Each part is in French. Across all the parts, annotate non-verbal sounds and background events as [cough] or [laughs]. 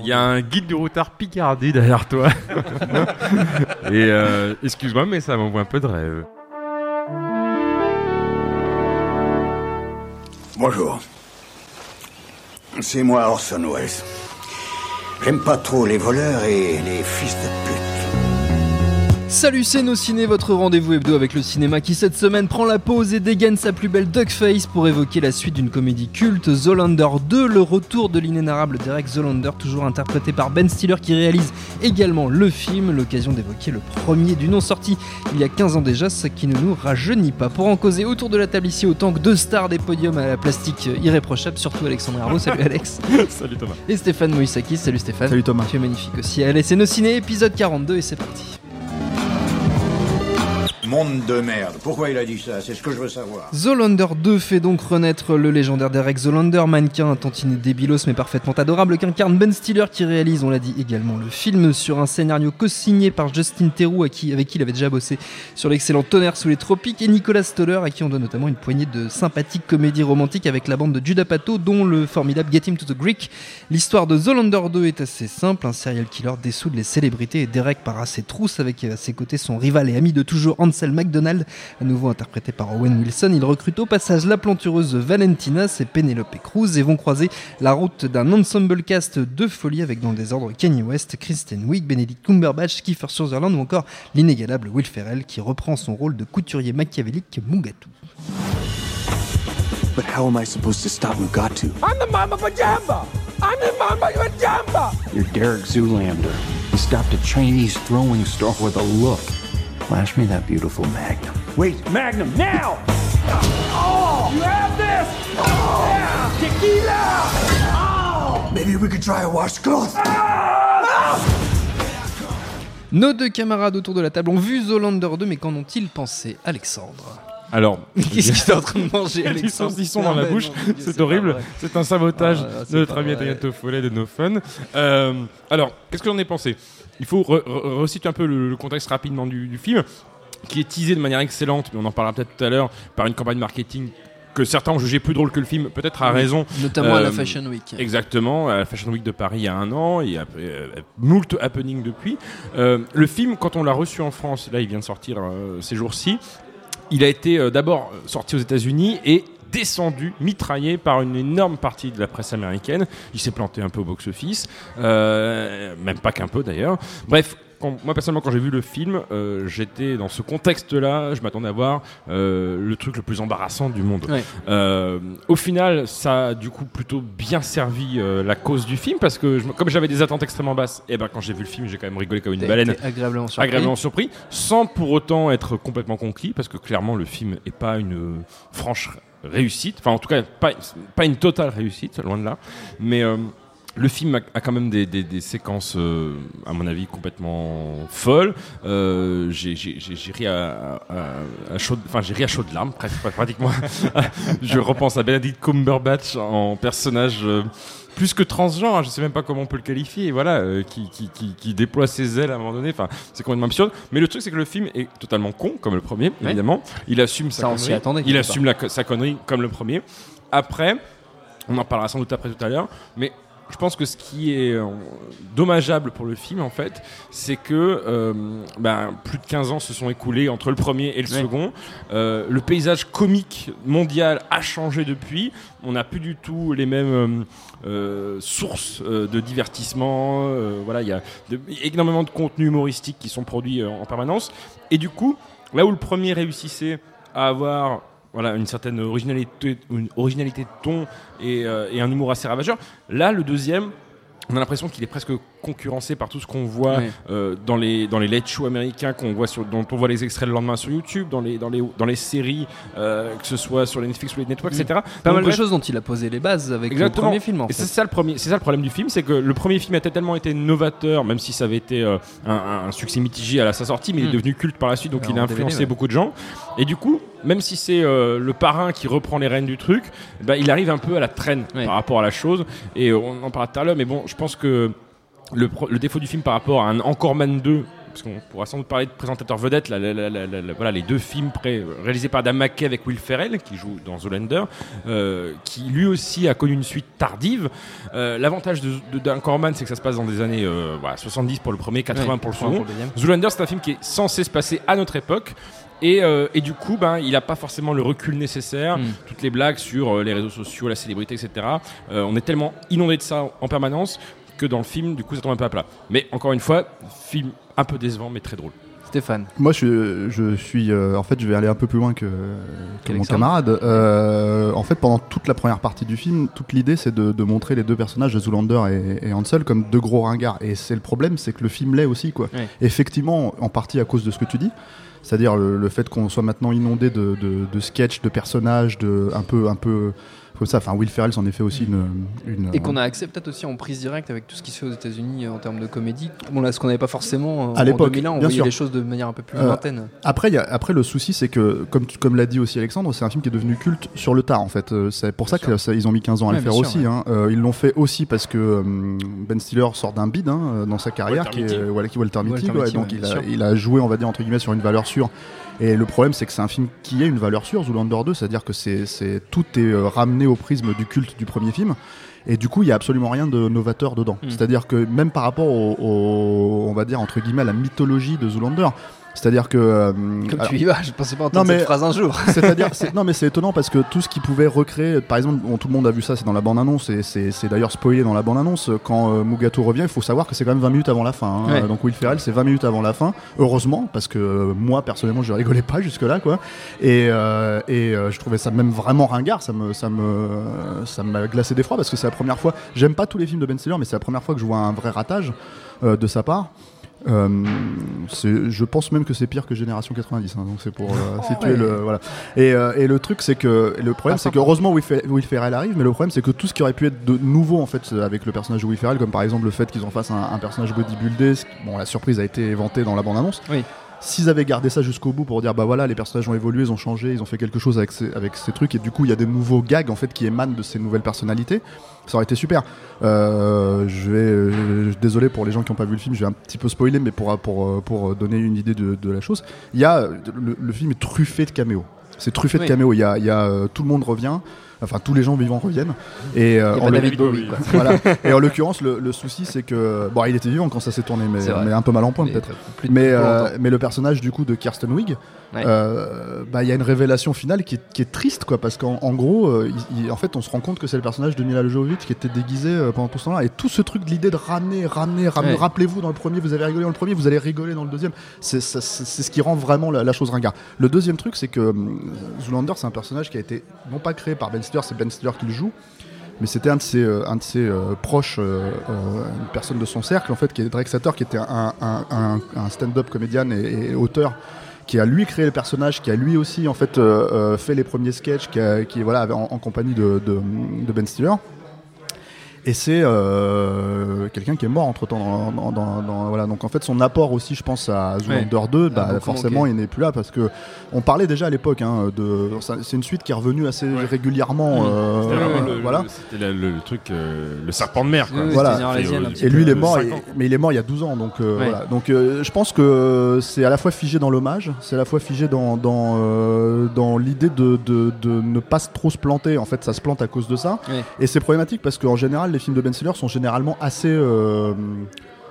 Il y a un guide du routard Picardie derrière toi. [laughs] Et euh, excuse-moi, mais ça m'envoie un peu de rêve. Bonjour. C'est moi Orson Welles. J'aime pas trop les voleurs et les fils de pute. Salut, c'est Nos Ciné, votre rendez-vous hebdo avec le cinéma qui cette semaine prend la pause et dégaine sa plus belle duckface pour évoquer la suite d'une comédie culte, Zolander 2, le retour de l'inénarrable Derek Zolander, toujours interprété par Ben Stiller qui réalise également le film, l'occasion d'évoquer le premier du nom sorti il y a 15 ans déjà, ce qui ne nous rajeunit pas. Pour en causer autour de la table ici, autant que deux stars des podiums à la plastique irréprochable, surtout Alexandre Arnaud, salut Alex. [laughs] Salut Thomas. Et Stéphane Moïsakis, salut Stéphane. Salut Thomas. Tu es magnifique aussi. Allez, c'est Nos Ciné, épisode 42 et c'est parti. Monde de merde. Pourquoi il a dit ça? C'est ce que je veux savoir. Zolander 2 fait donc renaître le légendaire Derek Zolander, mannequin tantinet débilos mais parfaitement adorable qu'incarne Ben Stiller qui réalise, on l'a dit également, le film sur un scénario co-signé par Justin Theroux avec qui il avait déjà bossé sur l'excellent Tonnerre sous les tropiques et Nicolas Stoller à qui on donne notamment une poignée de sympathiques comédies romantiques avec la bande de Judah Pato dont le formidable Get Him to the Greek. L'histoire de Zolander 2 est assez simple, un serial killer dessoude les célébrités et Derek part à ses trousses avec à ses côtés son rival et ami de toujours Ansel McDonald, à nouveau interprété par Owen Wilson. Il recrute au passage la plantureuse Valentina, et Penelope Cruz et vont croiser la route d'un ensemble cast de folie avec dans le désordre Kanye West, Kristen Wiig, Benedict Cumberbatch, Kiefer Sutherland ou encore l'inégalable Will Ferrell qui reprend son rôle de couturier machiavélique Mugatu. But how am I supposed to stop Mugatu? I'm the Mama Pajamba! I'm the Mama Pajamba! You're Derek Zoolander. He stopped a Chinese throwing star with a look. Flash me that beautiful magnum. Wait, Magnum, now! Oh! You have this! Oh! Yeah! Tequila! Oh! Maybe we could try a washcloth. Nos deux camarades autour de la table ont vu Zolander 2, mais qu'en ont-ils pensé Alexandre? Alors, [laughs] Qu'est-ce que tu es en train de manger, [laughs] Alexandre saucissons dans la bouche, c'est horrible. C'est un sabotage Ah, de notre ami. Adrien Toffolet de No Fun. Euh, alors, qu'est-ce que j'en ai pensé? Il faut re- re- resituer un peu le, contexte rapidement du, film, qui est teasé de manière excellente, mais on en parlera peut-être tout à l'heure, par une campagne marketing que certains ont jugé plus drôle que le film, peut-être à raison. Notamment à la Euh, Fashion Week. Exactement, à la Fashion Week de Paris il y a un an, et après, euh, moult happening depuis. Le film, quand on l'a reçu en France, là il vient de sortir ces jours-ci, il a été euh, d'abord sorti aux États-Unis et descendu, mitraillé par une énorme partie de la presse américaine. Il s'est planté un peu au box-office, euh, même pas qu'un peu d'ailleurs. Bref, quand- moi personnellement, quand j'ai vu le film, euh, j'étais dans ce contexte-là, je m'attendais à voir euh, le truc le plus embarrassant du monde. Ouais. Euh, au final, ça a du coup plutôt bien servi la cause du film parce que je comme j'avais des attentes extrêmement basses, et ben quand j'ai vu le film, j'ai quand même rigolé comme une baleine agréablement surpris. agréablement surpris, sans pour autant être complètement conquis, parce que clairement le film est pas une franche réussite, enfin en tout cas pas, pas une totale réussite, loin de là, mais le film a, a quand même des, des- des séquences, euh, à mon avis, complètement folles. Euh, j'ai ri à, à- à chaudes- enfin j'ai ri à chaudes larmes, [laughs] pratiquement. [laughs] Je repense à Benedict Cumberbatch en personnage. euh, plus que transgenre, hein, je sais même pas comment on peut le qualifier, voilà, euh, qui, qui, qui, qui déploie ses ailes à un moment donné, enfin, c'est complètement absurde. Mais le truc, c'est que le film est totalement con, comme le premier, évidemment. Il assume sa Ça, connerie. attendait, Il assume la sa connerie, comme le premier. Après, on en parlera sans doute après tout à l'heure, mais je pense que ce qui est euh, dommageable pour le film, en fait, c'est que euh, ben, plus de 15 ans se sont écoulés entre le premier et le second. Euh, le paysage comique mondial a changé depuis. On n'a plus du tout les mêmes euh, sources de divertissement. voilà, il y a de- énormément de contenus humoristiques qui sont produits en permanence. Et du coup, là où le premier réussissait à avoir voilà, une certaine originalité, une originalité de ton et, euh, et un humour assez ravageur. Là, le deuxième, on a l'impression qu'il est presque concurrencé par tout ce qu'on voit euh, dans les dans les late shows américains qu'on voit sur, dont on voit les extraits le lendemain sur YouTube, dans les dans les dans les séries, euh, que ce soit sur les Netflix ou les networks, etc. Pas mal de choses dont il a posé les bases avec Exactement. le premier film en fait. c'est ça le premier, c'est ça le problème du film, c'est que le premier film a tellement été novateur, même si ça avait été euh, un, un succès mitigé à sa sortie, mais il est devenu culte par la suite, donc Alors, il a DVD, influencé ouais. beaucoup de gens. Et du coup, même si c'est euh, le parrain qui reprend les rênes du truc, bah, il arrive un peu à la traîne Ouais. par rapport à la chose. Et euh, on en parlera tout à l'heure, mais bon, je pense que le, le défaut du film par rapport à un Encore Man 2, parce qu'on pourra sans doute parler de présentateur vedette, là, là, là, là, là, là, voilà, les deux films pré- réalisés par Dan McKay avec Will Ferrell, qui joue dans Zoolander, euh, qui lui aussi a connu une suite tardive. Euh, L'avantage de, de d'Anchor Man, c'est que ça se passe dans des années euh, voilà, 70 pour le premier, 80 Ouais, pour le pour second. le deuxième. Zoolander, c'est un film qui est censé se passer à notre époque. Et, euh, et du coup, ben, il n'a pas forcément le recul nécessaire. Mm. Toutes les blagues sur euh, les réseaux sociaux, la célébrité, etc. Euh, on est tellement inondé de ça en permanence que dans le film, du coup, ça tombe un peu à plat. Mais encore une fois, film un peu décevant, mais très drôle. Stéphane. Moi, je, je suis. euh, en fait, je vais aller un peu plus loin que, que mon camarade. Euh, en fait, pendant toute la première partie du film, toute l'idée, c'est de, de montrer les deux personnages, de Zoolander et, et Hansel, comme deux gros ringards. Et c'est le problème, c'est que le film l'est aussi, quoi. Ouais. Effectivement, en partie à cause de ce que tu dis. C'est-à-dire le, le fait qu'on soit maintenant inondé de, de, de sketchs, de personnages, de un peu, un peu comme ça. Enfin, Will Ferrell s'en est fait aussi une. une Et qu'on a accès peut-être aussi en prise directe avec tout ce qui se fait aux États-Unis euh, en termes de comédie. Bon, là, ce qu'on n'avait pas forcément euh, À en l'époque, 2001, on bien voyait sûr. les choses de manière un peu plus Euh, lointaine. Après, il y a- après le souci, c'est que, comme, l'a dit aussi Alexandre, c'est un film qui est devenu culte sur le tard, en fait. Euh, C'est pour ça qu'ils ont mis 15 ans à Ouais, le faire sûr, aussi. hein. Euh, ils l'ont fait aussi parce que euh, Ben Stiller sort d'un bid hein, euh, dans sa carrière, Walter qui est Mitty. voilà, qui- Walter Mitty, ouais, donc ouais, il, a, il a joué, on va dire, entre guillemets, sur une valeur sûre. Et le problème, c'est que c'est un film qui a une valeur sûre, Zoolander 2, c'est-à-dire que c'est, c'est- tout est euh, ramené au prisme du culte du premier film. Et du coup, il y a absolument rien de novateur dedans. Mm. C'est-à-dire que même par rapport au, au- on va dire entre guillemets, à la mythologie de Zoolander, c'est-à-dire que euh, Comme alors- tu y vas, je pensais pas entendre Non, mais- cette phrase un jour. [laughs] c'est-à-dire, [laughs] c'est- non mais c'est étonnant parce que tout ce qui pouvait recréer, par exemple, bon, tout le monde a vu ça, c'est dans la bande-annonce et c'est d'ailleurs spoilé dans la bande-annonce. Quand euh, Mugato revient, il faut savoir que c'est quand même 20 minutes avant la fin. hein. Ouais. Donc Will Ferrell, c'est 20 minutes avant la fin. Heureusement, parce que euh, moi personnellement, je rigolais pas jusque-là, quoi. Et, euh, et euh, je trouvais ça même vraiment ringard. Ça me, ça me, ça m'a glacé d'effroi parce que c'est la première fois. J'aime pas tous les films de Ben Stiller, mais c'est la première fois que je vois un vrai ratage de sa part. Euh, je pense même que c'est pire que Génération 90, hein, donc c'est pour euh, situer ouais. le voilà. Et, euh, et le truc c'est que le problème c'est que heureusement Will, Fer- Will Ferrell arrive, mais le problème c'est que tout ce qui aurait pu être de nouveau en fait avec le personnage de Will Ferrell, comme par exemple le fait qu'ils en fassent un, un personnage bodybuildé, bon la surprise a été éventée dans la bande annonce. Oui. S'ils avaient gardé ça jusqu'au bout pour dire bah voilà les personnages ont évolué, ils ont changé, ils ont fait quelque chose avec ces, avec ces trucs et du coup il y a des nouveaux gags en fait qui émanent de ces nouvelles personnalités, ça aurait été super. Euh, je vais euh, désolé pour les gens qui n'ont pas vu le film, je vais un petit peu spoiler mais pour pour pour donner une idée de, de la chose, il y a le, le film est truffé de caméos. C'est truffé Oui. de caméos. Il y a, il y a, euh, tout le monde revient. Enfin, tous les gens vivants reviennent. Et, euh, en David Bowie, quoi. voilà. [laughs] Et en l'occurrence, le, le souci, c'est que bon, il était vivant quand ça s'est tourné, mais, un peu mal en point peut-être. Mais, euh, mais le personnage du coup de Kirsten Wig, Ouais. euh, bah, il y a une révélation finale qui est, qui est triste, quoi, parce qu'en en gros, euh, il- il- en fait, on se rend compte que c'est le personnage de Mila Jovovich qui était déguisé euh, pendant tout ce temps-là. Et tout ce truc de l'idée de ramener, ramener, ramener. Ouais. Rappelez-vous, dans le premier, vous avez rigolé dans le premier, vous allez rigoler dans le deuxième. C'est ce qui rend vraiment la, la chose ringard. Le deuxième truc, c'est que Zoolander, c'est un personnage qui a été non pas créé par Ben Stiller, c'est Ben Stiller qui le joue. Mais c'était un de ses, euh, un de ses euh, proches, euh, une personne de son cercle, en fait, qui est Drake Satter, qui était un, un- un- un stand-up comédien et, et auteur, qui a lui créé le personnage, qui a lui aussi en fait euh, euh, fait les premiers sketchs, qui, a- voilà, en compagnie de, de- de Ben Stiller. Et c'est euh, quelqu'un qui est mort entre temps. Dans, dans- dans- dans- voilà. Donc en fait, son apport aussi, je pense, à Zoolander 2, bah, beaucoup forcément, il n'est plus là parce que on parlait déjà à l'époque hein, de. C'est une suite qui est revenue assez régulièrement. Mmh. euh, C'était vraiment le, voilà. c'était le, le truc, euh, le serpent de mer. Quoi. Voilà. Et, lui, il est mort, mais il est mort il y a 12 ans. Donc, Ouais. voilà. donc je pense que c'est à la fois figé dans l'hommage, c'est à la fois figé dans, dans, l'idée de, de, de ne pas trop se planter. En fait, ça se plante à cause de ça. Ouais. Et c'est problématique parce qu'en général, les films de Ben Stiller sont généralement assez.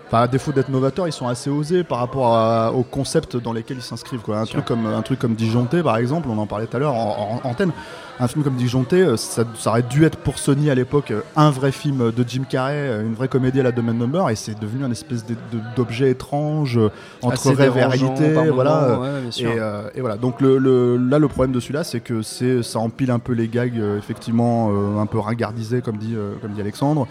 Enfin, à défaut d'être novateurs, ils sont assez osés par rapport à- au concept dans lesquels ils s'inscrivent. Quoi. Un, truc comme, un truc comme Disjoncté, par exemple, on en parlait tout à l'heure en, en antenne. Un film comme Disjoncté, euh, ça, ça aurait dû être pour Sony à l'époque un vrai film de Jim Carrey, euh, une vraie comédie à la Domain Number, et c'est devenu un espèce d'objet étrange euh, entre Assez rêve et réalité. moment, Voilà. ouais. Et, euh, et voilà. Donc le, le- là, le problème de celui-là, c'est que c'est ça empile un peu les gags, effectivement, euh, un peu ringardisés, comme dit, euh, comme dit Alexandre.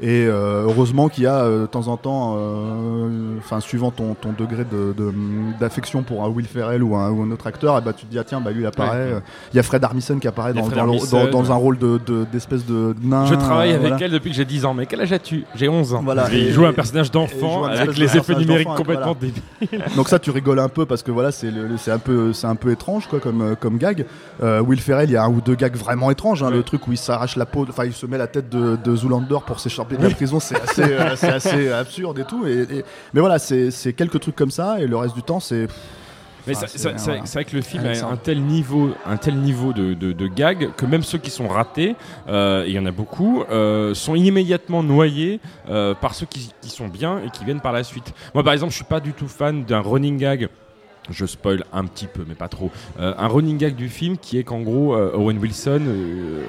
Et euh, heureusement qu'il y a euh, de temps en temps, euh, enfin suivant ton, ton degré de- de- d'affection pour un Will Ferrell ou un, ou un autre acteur, et bah, tu te dis ah tiens bah lui il apparaît. Ouais. Il y a Fred Armisen qui apparaît dans, dans le- Armisen. dans- dans un rôle de- de- d'espèce de, nain. Je travaille avec voilà. elle depuis que j'ai 10 ans. Mais quel âge as-tu? J'ai 11 ans. Voilà. Et il joue un personnage d'enfant avec de les effets numériques complètement voilà. débiles. Donc ça, tu [laughs] rigoles un peu parce que voilà, c'est un peu, c'est un peu étrange quoi comme comme gag. Will Ferrell, il y a un ou deux gags vraiment étranges. hein, Ouais. Le truc où il s'arrache la peau, enfin il se met la tête de, de Zoolander pour s'échapper de la prison, c'est assez, euh, c'est assez absurde et tout. Et, et- mais voilà, c'est quelques trucs comme ça et le reste du temps, c'est Mais Enfin, ça- c'est- voilà. vrai que le film a Alexandre. un tel niveau, un tel niveau de, de, de gags que même ceux qui sont ratés, euh, et il y en a beaucoup, euh, sont immédiatement noyés euh, par ceux qui, qui sont bien et qui viennent par la suite. Moi, par exemple, je suis pas du tout fan d'un running gag. Je spoil un petit peu, mais pas trop. Euh, un running gag du film qui est qu'en gros, euh, Owen Wilson euh,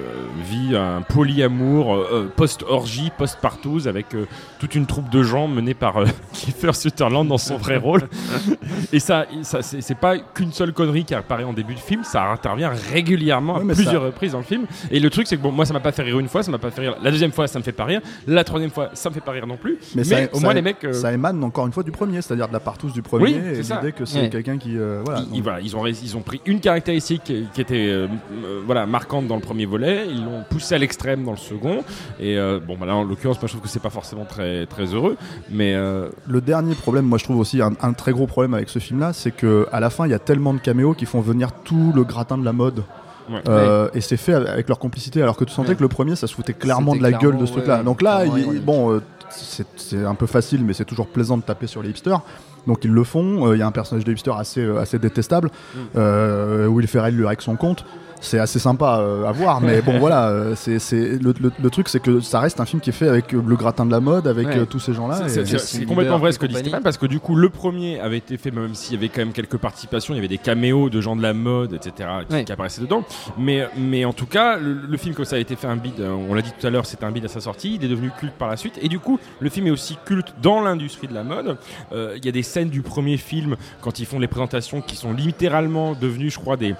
vit un polyamour euh, post-orgie, post-partouze, avec euh, toute une troupe de gens menée par euh, [laughs] Kiefer Sutherland dans son vrai rôle. [laughs] Et ça, ça c'est pas qu'une seule connerie qui apparaît en début de film, ça intervient régulièrement Ouais, à plusieurs ça- reprises dans le film. Et le truc, c'est que bon, moi, ça m'a pas fait rire une fois, ça m'a pas fait rire. La deuxième fois, ça me fait pas rire. La troisième fois, ça me fait pas rire non plus. Mais, ça- au ça- moins, les mecs. euh, ça émane encore une fois du premier, c'est-à-dire de la partouze du premier Oui, et c'est ça. l'idée que c'est Ouais. Quelqu'un qui euh, voilà. ils, ils- voilà, ils ont, ré- ils ont pris une caractéristique qui, qui était euh, euh, voilà, marquante dans le premier volet, ils l'ont poussé à l'extrême dans le second. Et euh, bon, bah là, en l'occurrence, moi je trouve que c'est pas forcément très, très heureux. Mais euh, Le dernier problème, moi je trouve aussi un, un très gros problème avec ce film-là, c'est que à la fin il y a tellement de caméos qui font venir tout le gratin de la mode. Ouais. Euh, Et c'est fait avec leur complicité, alors que tu sentais Ouais. que le premier ça se foutait clairement de la gueule de ce truc-là. Donc là, il- bon, euh, c'est un peu facile, mais c'est toujours plaisant de taper sur les hipsters. Donc ils le font. Euh, Il y a un personnage de hipster assez, euh, assez détestable. Mm. Euh, Will Ferrell lui règle son compte. C'est assez sympa euh, à voir, mais bon [laughs] voilà, euh, c'est c'est- le, le- le truc c'est que ça reste un film qui est fait avec euh, le gratin de la mode, avec Ouais. euh, tous ces gens-là. C'est- complètement vrai ce que dit. Stéphane parce que du coup le premier avait été fait même s'il y avait quand même quelques participations, il y avait des caméos de gens de la mode, etc. qui, Ouais. qui apparaissaient dedans. Mais, mais en tout cas, le, le film comme ça a été fait un bid, on l'a dit tout à l'heure, c'était un bid à sa sortie, il est devenu culte par la suite et du coup le film est aussi culte dans l'industrie de la mode. Euh, Il y a des scènes du premier film quand ils font les présentations qui sont littéralement devenues, je crois, des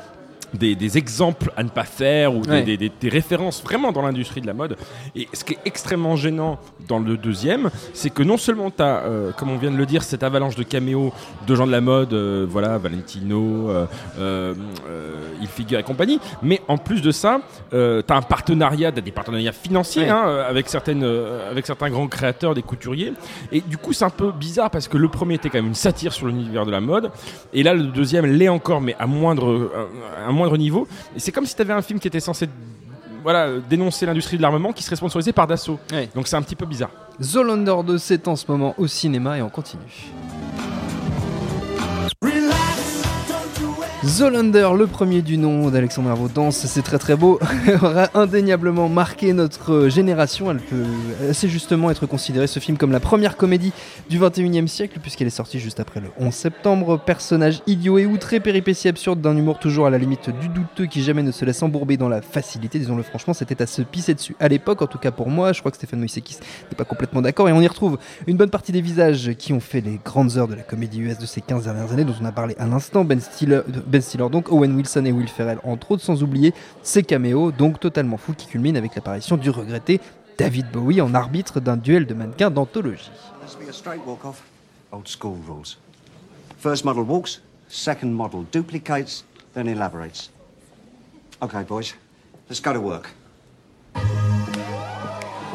des, des exemples à ne pas faire ou des, Ouais. des- des- des références vraiment dans l'industrie de la mode. Et ce qui est extrêmement gênant dans le deuxième, c'est que non seulement tu as, comme on vient de le dire, cette avalanche de caméos de gens de la mode, euh, voilà, Valentino, euh, euh, euh, il figure et compagnie, mais en plus de ça, tu as un partenariat, t'as des partenariats financiers Ouais. hein, euh, avec, certaines, euh, avec certains grands créateurs, des couturiers. Et du coup, c'est un peu bizarre parce que le premier était quand même une satire sur l'univers de la mode, et là, le deuxième l'est encore, mais à moindre, euh, à moindre niveau. Et c'est comme si tu avais un film qui était censé voilà, dénoncer l'industrie de l'armement qui serait sponsorisé par Dassault. Ouais. Donc c'est un petit peu bizarre. Zoolander 2, c'est en ce moment au cinéma et on continue. Zoolander, le premier du nom d'Alexandre Avodance, c'est très très beau, [laughs] aura indéniablement marqué notre génération. Elle peut assez justement être considérée ce film comme la première comédie du 21e siècle, puisqu'elle est sortie juste après le 11 septembre. Personnage idiot et outré, péripéties absurdes d'un humour toujours à la limite du douteux qui jamais ne se laisse embourber dans la facilité, disons-le franchement, c'était à se pisser dessus à l'époque, en tout cas pour moi. Je crois que Stéphane Moïsekis n'est pas complètement d'accord, et on y retrouve une bonne partie des visages qui ont fait les grandes heures de la comédie US de ces 15 dernières années, dont on a parlé à l'instant. Ben Stiller, Donc Owen Wilson et Will Ferrell, entre autres, sans oublier ses caméos, donc totalement fou, qui culminent avec l'apparition du regretté David Bowie en arbitre d'un duel de mannequins d'anthologie.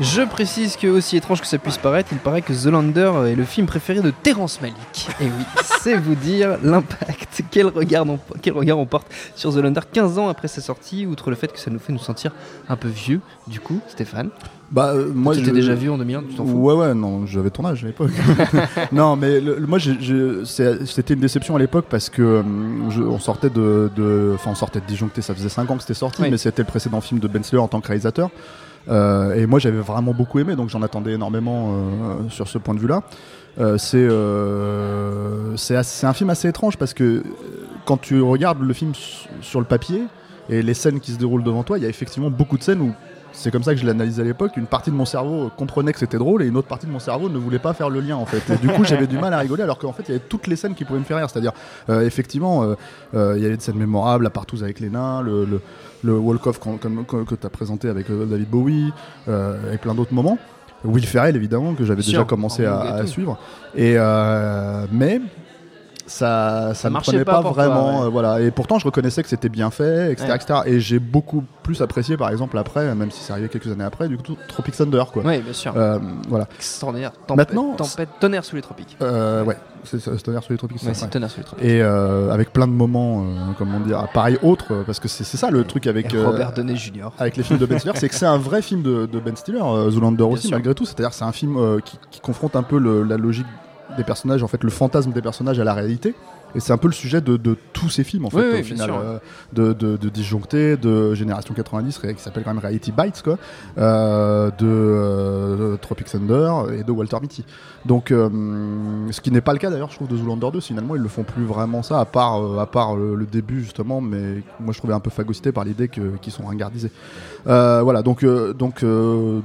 Je précise que, aussi étrange que ça puisse paraître, il paraît que Zoolander est le film préféré de Terrence Malick. Et oui, c'est vous dire l'impact, quel regard, on, quel regard on porte sur Zoolander 15 ans après sa sortie, outre le fait que ça nous fait nous sentir un peu vieux, du coup, Stéphane. Bah, euh, moi, tu je- déjà vu en 2001, tu t'en fous Ouais, ouais, non, j'avais ton âge à l'époque. [laughs] non, mais le- le- moi, c'était une déception à l'époque parce que je- on sortait de, de- enfin, on sortait de Disjoncté, ça faisait 5 ans que c'était sorti, Oui. mais c'était le précédent film de Ben Stiller en tant que réalisateur. Euh, et moi, j'avais vraiment beaucoup aimé, donc j'en attendais énormément euh, sur ce point de vue-là. Euh, c'est c'est un film assez étrange parce que quand tu regardes le film sur le papier et les scènes qui se déroulent devant toi, il y a effectivement beaucoup de scènes où c'est comme ça que je l'analysais à l'époque. Une partie de mon cerveau comprenait que c'était drôle et une autre partie de mon cerveau ne voulait pas faire le lien en fait. Et du coup, j'avais du mal à rigoler alors qu'en fait, il y avait toutes les scènes qui pouvaient me faire rire. C'est-à-dire, effectivement, il y avait des scènes mémorables, la partouze avec les nains, le, le walk-off qu'on- comme- que, tu as présenté avec euh, David Bowie euh, et plein d'autres moments. Will Ferrell, évidemment, que j'avais déjà commencé en à, suivre. Et mais mais ça, ça ne marchait pas pas, pour toi, vraiment. ouais. euh, voilà. Et pourtant, je reconnaissais que c'était bien fait, etc. Ouais. etc. Et j'ai beaucoup plus apprécié, par exemple, après, même si c'est arrivé quelques années après, du coup, Tropic Thunder. Quoi. Oui, bien sûr. Euh, voilà. Extraordinaire. Tempête, Maintenant, tempête, tonnerre sous les tropiques. Euh, ouais, c'est Tonnerre sur les tropiques. Ouais, c'est tonnerre sous les tropiques. Et euh, avec plein de moments, comment dire, pareil autres, parce que c'est ça le truc avec Robert Downey Jr. avec les films de Ben Stiller, c'est que c'est un vrai film de, de Ben Stiller, Zoolander aussi sûr. malgré tout. C'est-à-dire c'est un film qui, qui confronte un peu le- la logique des personnages, en fait le fantasme des personnages à la réalité. Et c'est un peu le sujet de, de tous ces films en fait Oui, au oui, final, euh, de, de, de Disjoncté, de Génération 90 ré- qui s'appelle quand même Reality Bites quoi, euh, de, euh, Tropic Thunder et de Walter Mitty. Donc ce qui n'est pas le cas d'ailleurs je trouve de Zoolander 2 finalement ils le font plus vraiment ça à part à part le, le début justement mais moi je trouvais un peu phagocyté par l'idée qu'ils sont ringardisés. Voilà, donc, donc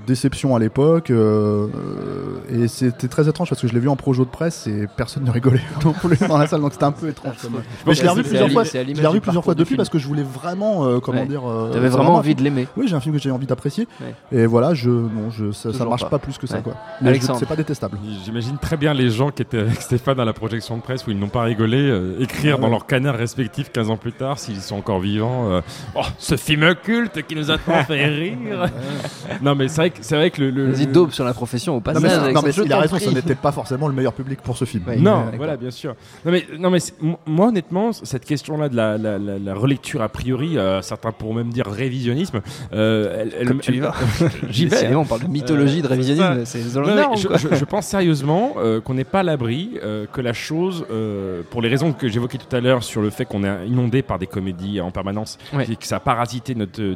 déception à l'époque. et c'était très étrange parce que je l'ai vu en projo de presse et personne ne rigolait [laughs] non plus dans la salle, donc c'était un peu étrange. même. Mais je l'ai revu plusieurs fois. Je l'ai revu plusieurs fois depuis film. parce que je voulais vraiment, euh, comment Ouais. dire. euh, T'avais vraiment envie de l'aimer. Oui, j'ai un film que j'ai envie d'apprécier. Ouais. Et voilà, je, non, je, ça, ça marche pas. pas. plus que ça, Ouais. quoi. Mais je- Alexandre. c'est pas détestable. J'imagine très bien les gens qui étaient avec Stéphane à la projection de presse où ils n'ont pas rigolé euh, écrire Ah dans ouais. leurs canards respectifs 15 ans plus tard s'ils sont encore vivants. euh, oh, ce film culte qui nous a tant fait [laughs] rire. [laughs] non mais c'est vrai que c'est vrai que le, le- Vas-y, daube sur la profession au Non, passage. mais, non, mais il a raison, ça n'était pas forcément le meilleur public pour ce film. Ouais. Non, voilà, bien sûr. Non, mais, non, mais moi, honnêtement, cette question-là de la, la- la- la relecture a priori, euh, certains pourront même dire révisionnisme, euh, elle, elle- Comme tu y vas. [laughs] J'y vais. On parle de mythologie, de Euh, révisionnisme. c'est je, je- pense sérieusement euh, qu'on n'est pas à l'abri, euh, que la chose, euh, pour les raisons que j'évoquais tout à l'heure sur le fait qu'on est inondé par des comédies en permanence Ouais. et que ça a parasité notre, euh,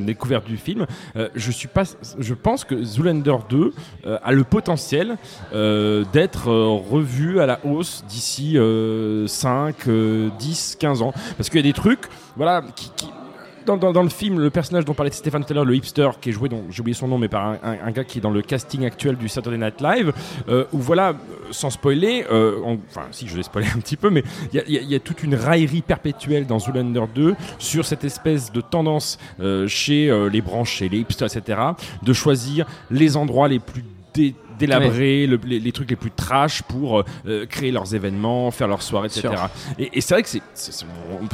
découverte du film, euh, je, suis pas, je pense que Zoolander 2 euh, a le potentiel euh, d'être euh, revu à la hausse d'ici euh, 5, euh, 10, 15 ans. Parce qu'il y a des trucs voilà, qui- dans, dans- le film, le personnage dont parlait Stéphane tout à l'heure, le hipster, qui est joué, dont j'ai oublié son nom, mais par un, gars qui est dans le casting actuel du Saturday Night Live, euh, où voilà, sans spoiler, euh, enfin si je vais spoiler [laughs] un petit peu, mais il y a, toute une raillerie perpétuelle dans Zoolander 2 sur cette espèce de tendance euh, chez les branches, chez les hipsters, etc., de choisir les endroits les plus dé- délabrés, le- les, les trucs les plus trash pour euh, créer leurs événements, faire leurs soirées, etc. Et, et c'est vrai que c'est c'est- c'est-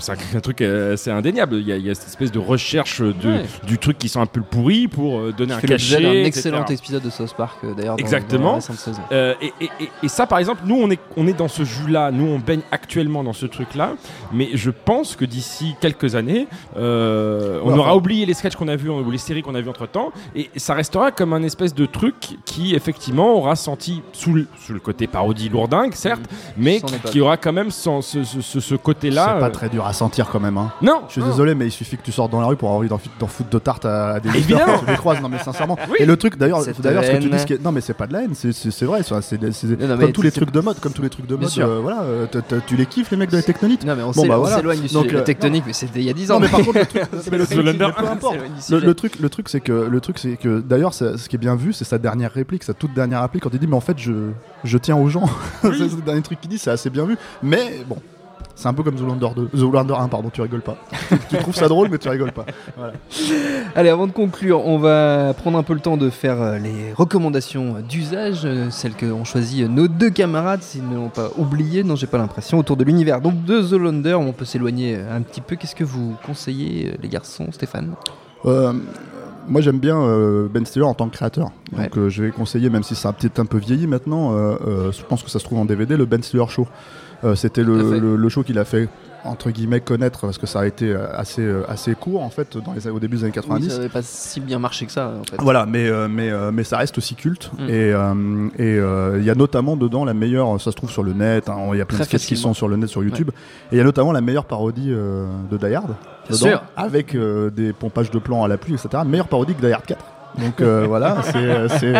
c'est un, un truc euh, assez indéniable. Il y, a, il y a cette espèce de recherche de, Ouais. du truc qui sont un peu pourri pour euh, donner Qui un cachet. d'un etc. excellent épisode de South Park, euh, d'ailleurs. Exactement. dans. Euh, et, et- et- et ça, par exemple, nous, on est, on est dans ce jus-là, nous, on baigne actuellement dans ce truc-là, mais je pense que d'ici quelques années, euh, on Ouais, aura enfin- oublié les sketchs qu'on a vus ou les séries qu'on a vues entre-temps, et ça restera comme un espèce de truc qui, effectivement, aura senti, sous le, sous le côté parodie lourdingue, certes, mais Son qui, qui aura quand même son- ce, ce- ce- ce côté-là. C'est pas euh, très dur à sentir quand même. Hein. Non, Je suis non. désolé, mais il suffit que tu sortes dans la rue pour avoir envie d'en, foutre de tarte à, à des Évidemment. quand tu les croises. Non, mais sincèrement. Oui. Et le truc, d'ailleurs, ce que tu dis, est- non, mais c'est pas de la haine, c'est, c'est, c'est vrai. c'est, comme mais tous les c'est- trucs de mode, comme tous les trucs de Bien mode. sûr. euh, voilà, euh, t'as- t'as- tu les kiffes les mecs de la tectonique. Non, mais on Bon, s'éloigne bah, voilà. du Donc, sujet. La euh, tectonique, mais c'était il y a 10 ans. Non, mais par contre, le truc, [laughs] mais le truc, Zoolander mais peu un, importe. s'éloigne du Le, sujet. le truc, le truc, c'est que le truc, c'est que d'ailleurs, ce qui est bien vu, c'est sa dernière réplique, sa toute dernière réplique quand il dit, mais en fait, je, je tiens aux gens. [laughs] c'est le dernier truc qu'il dit, c'est assez bien vu. Mais bon, c'est un peu comme Zoolander 2, Zoolander 1, pardon, tu rigoles pas. tu, trouves ça drôle, mais tu rigoles pas. Voilà. Allez, avant de conclure, on va prendre un peu le temps de faire euh, les recommandations d'usage, euh, celles que ont choisi euh, nos deux camarades, s'ils ne l'ont pas oublié, non, j'ai pas l'impression, autour de l'univers. Donc, de The Lander, on peut s'éloigner un petit peu. Qu'est-ce que vous conseillez, les garçons, Stéphane? Euh, moi j'aime bien euh, Ben Stiller en tant que créateur. Ouais. Donc euh, je vais conseiller, même si ça a peut-être un peu vieilli maintenant, euh, je pense que ça se trouve en DVD, le Ben Stiller Show. C'était le show qu'il a fait entre guillemets connaître parce que ça a été euh, assez, euh, assez court en fait dans les, au début des années 90. Oui, ça n'avait pas si bien marché que ça, en fait. Voilà, mais, euh, mais, mais ça reste aussi culte. Mm. Et et, euh, il y a notamment dedans la meilleure, ça se trouve sur le net, hein, il y a plein Très de sketchs qui sont sur le net, sur YouTube. Et il y a notamment la meilleure parodie euh, de Die Hard. Dedans, sûr. Avec euh, des pompages de plans à la pluie, etc. Meilleure parodie que Die Hard 4. Donc voilà, c'est,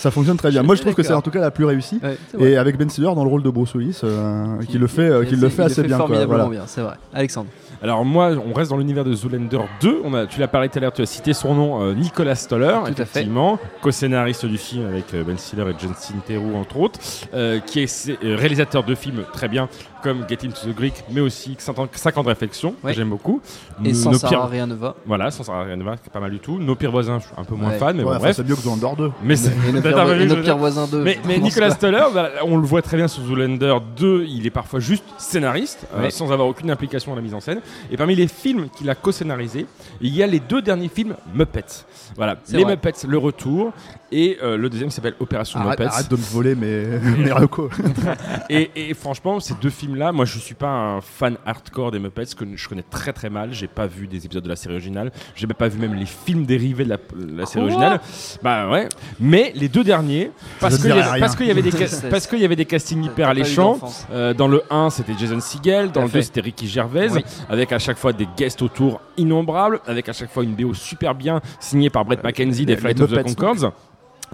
ça fonctionne très bien. Moi, je trouve que c'est en tout cas la plus réussie. Ouais. Et avec Ben Stiller dans le rôle de Bruce Willis, euh, qui le fait, euh, qui Il le fait assez bien. quoi, formidablement voilà. bien, c'est vrai. Alexandre. Alors moi, on reste dans l'univers de Zoolander 2. On a, tu l'as parlé tout à l'heure, tu as cité son nom, euh, Nicolas Stoller, effectivement, co-scénariste du film avec euh, Ben Stiller et Justin Theroux entre autres, euh, qui est euh, réalisateur de films très bien comme Get Into the Greek, mais aussi 5 ans, 5 ans de réflexion, Ouais. que j'aime beaucoup. Et sans Sarah, pires- rien ne va. Voilà, sans Sarah Renova, qui est pas mal du tout. Nos pires voisins, je suis un peu moins Ouais. fan, mais Ouais, bon, bref. c'est mieux que Zoolander 2. Mais c'est- Et nos pires, et nos voisins 2. mais, mais Nicolas Stoller, bah, on le voit très bien sur Zoolander 2, il est parfois juste scénariste, euh, sans avoir aucune implication dans la mise en scène. Et parmi les films qu'il a co-scénarisés, il y a les deux derniers films Muppets. Voilà, les vrai. Muppets, le retour, et euh, le deuxième s'appelle Opération Arrête, Muppets. arrête de me voler mes, [laughs] mes recos. [laughs] Et, et franchement, ces deux films-là, moi je suis pas un fan hardcore des Muppets, que je connais très très mal. J'ai pas vu des épisodes de la série originale, j'ai même pas vu même les films dérivés de la, la série Quoi originale. Bah ouais. Mais les deux derniers, parce qu'il y, y avait des [laughs] parce qu'il y avait des castings hyper alléchants. Euh, dans le 1, c'était Jason Segel. Dans le fait. 2, c'était Ricky Gervais. Oui. Avec à chaque fois des guests autour innombrables. Avec à chaque fois une BO super bien signée par Brett McKenzie des les Flight of the Concords.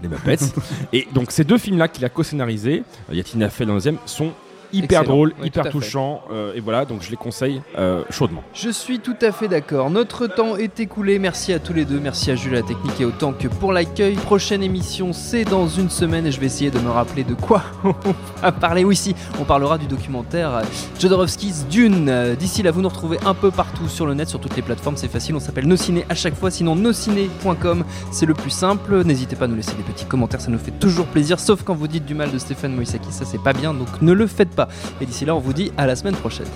Les Muppets. [laughs] Et donc ces deux films-là qu'il a co-scénarisés, euh, Yatina fait dans le deuxième, sont hyper Excellent. Oui, hyper touchants. euh, et voilà, donc je les conseille euh, chaudement. Je suis tout à fait d'accord. Notre temps est écoulé. Merci à tous les deux. Merci à Jules à la technique et autant que pour l'accueil. Prochaine émission, c'est dans une semaine et je vais essayer de me rappeler de quoi [laughs] on va parler. Oui, si, on parlera du documentaire Jodorowsky's Dune. D'ici là, vous nous retrouvez un peu partout sur le net, sur toutes les plateformes. C'est facile, on s'appelle Nociné à chaque fois. Sinon, nociné.com, c'est le plus simple. N'hésitez pas à nous laisser des petits commentaires, ça nous fait toujours plaisir. Sauf quand vous dites du mal de Stéphane Moïsaki, ça c'est pas bien, donc ne le faites pas. Et d'ici là, on vous dit à la semaine prochaine.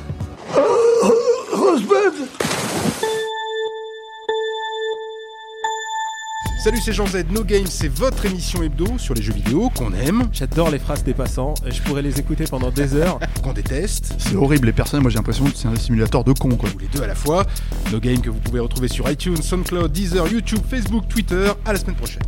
Salut, c'est Jean Z. No Game, c'est votre émission hebdo sur les jeux vidéo qu'on aime, J'adore les phrases des passants, et je pourrais les écouter pendant des heures. [laughs] qu'on déteste, C'est horrible, les personnes, moi j'ai l'impression que c'est un simulateur de con quoi. ou les deux à la fois. No Game que vous pouvez retrouver sur iTunes, SoundCloud, Deezer, YouTube, Facebook, Twitter. À la semaine prochaine.